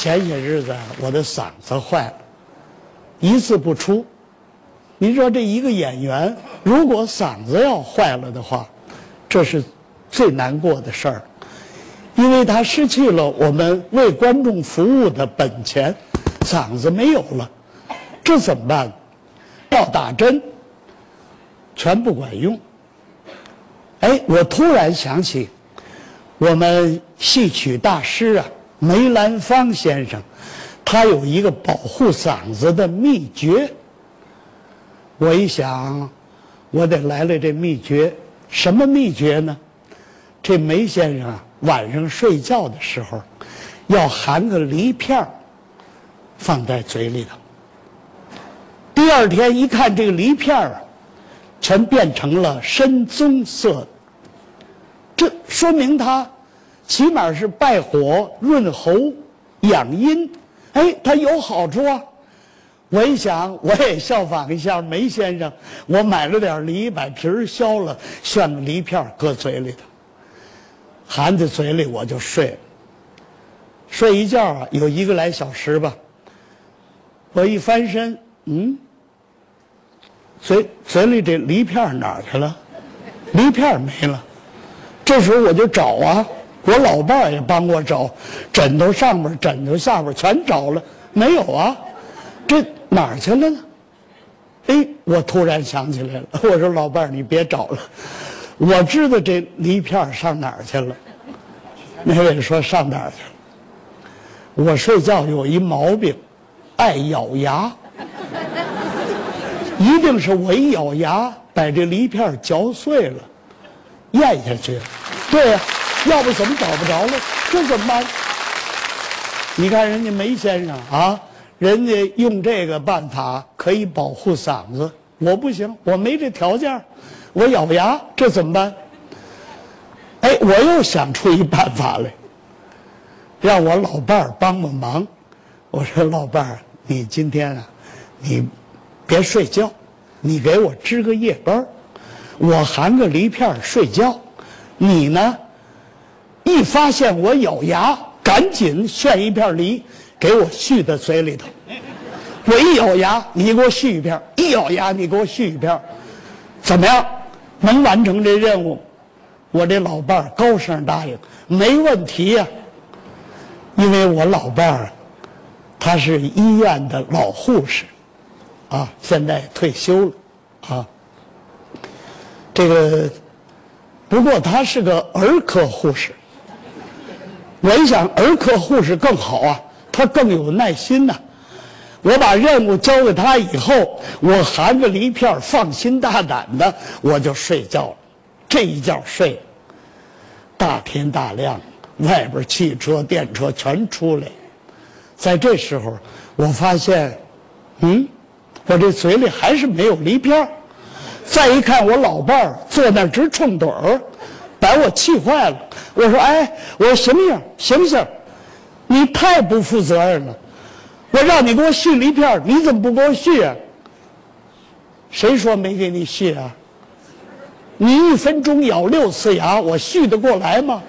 前些日子我的嗓子坏了，一字不出。您说这一个演员，如果嗓子要坏了的话，这是最难过的事儿，因为他失去了我们为观众服务的本钱，嗓子没有了，这怎么办？要打针，全不管用。哎，我突然想起，我们戏曲大师啊，梅兰芳先生，他有一个保护嗓子的秘诀。我一想，我得来了这秘诀，什么秘诀呢？这梅先生啊，晚上睡觉的时候，要含个梨片放在嘴里头。第二天一看，这个梨片啊，全变成了深棕色。这说明他起码是败火、润喉、养阴，哎，它有好处啊。我一想，我也效仿一下梅先生，我买了点梨，把皮儿削了，炫个梨片搁嘴里头，含在嘴里我就睡了。睡一觉啊，有一个来小时吧。我一翻身，嗯，嘴嘴里这梨片哪儿去了？梨片没了。这时候我就找啊，我老伴儿也帮我找，枕头上边、枕头下边全找了，没有啊。这哪儿去了呢？哎，我突然想起来了。我说老伴儿，你别找了，我知道这梨片儿上哪儿去了。那位说上哪儿去了？我睡觉有一毛病，爱咬牙，一定是我一咬牙把这梨片儿嚼碎了，咽下去了。对呀、要不怎么找不着了？这怎么办？你看人家梅先生啊，人家用这个办法可以保护嗓子，我不行，我没这条件，我咬牙，这怎么办？哎，我又想出一办法来，让我老伴儿帮帮忙。我说老伴儿，你今天啊，你别睡觉，你给我值个夜班儿我含个梨片儿睡觉，你呢，一发现我咬牙，赶紧炫一片梨给我续在嘴里头。我一咬牙，你给我续一片；一咬牙，你给我续一片。怎么样？能完成这任务？我这老伴儿高声答应，没问题呀、因为我老伴儿，他是医院的老护士，啊，现在退休了，啊。这个，不过他是个儿科护士。我一想，儿科护士更好啊，他更有耐心呐、我把任务交给他以后，我含着梨片放心大胆的，我就睡觉了。这一觉睡，大天大亮，外边汽车、电车全出来。在这时候，我发现，嗯，我这嘴里还是没有梨片再一看，我老伴儿坐那直冲盹儿，把我气坏了。我说：“哎，我说醒醒，醒醒！你太不负责任了！我让你给我续梨片你怎么不给我续啊？谁说没给你续啊？你一分钟咬六次牙，我续得过来吗？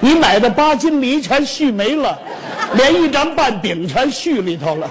你买的八斤梨全续没了，连一张半饼全续里头了。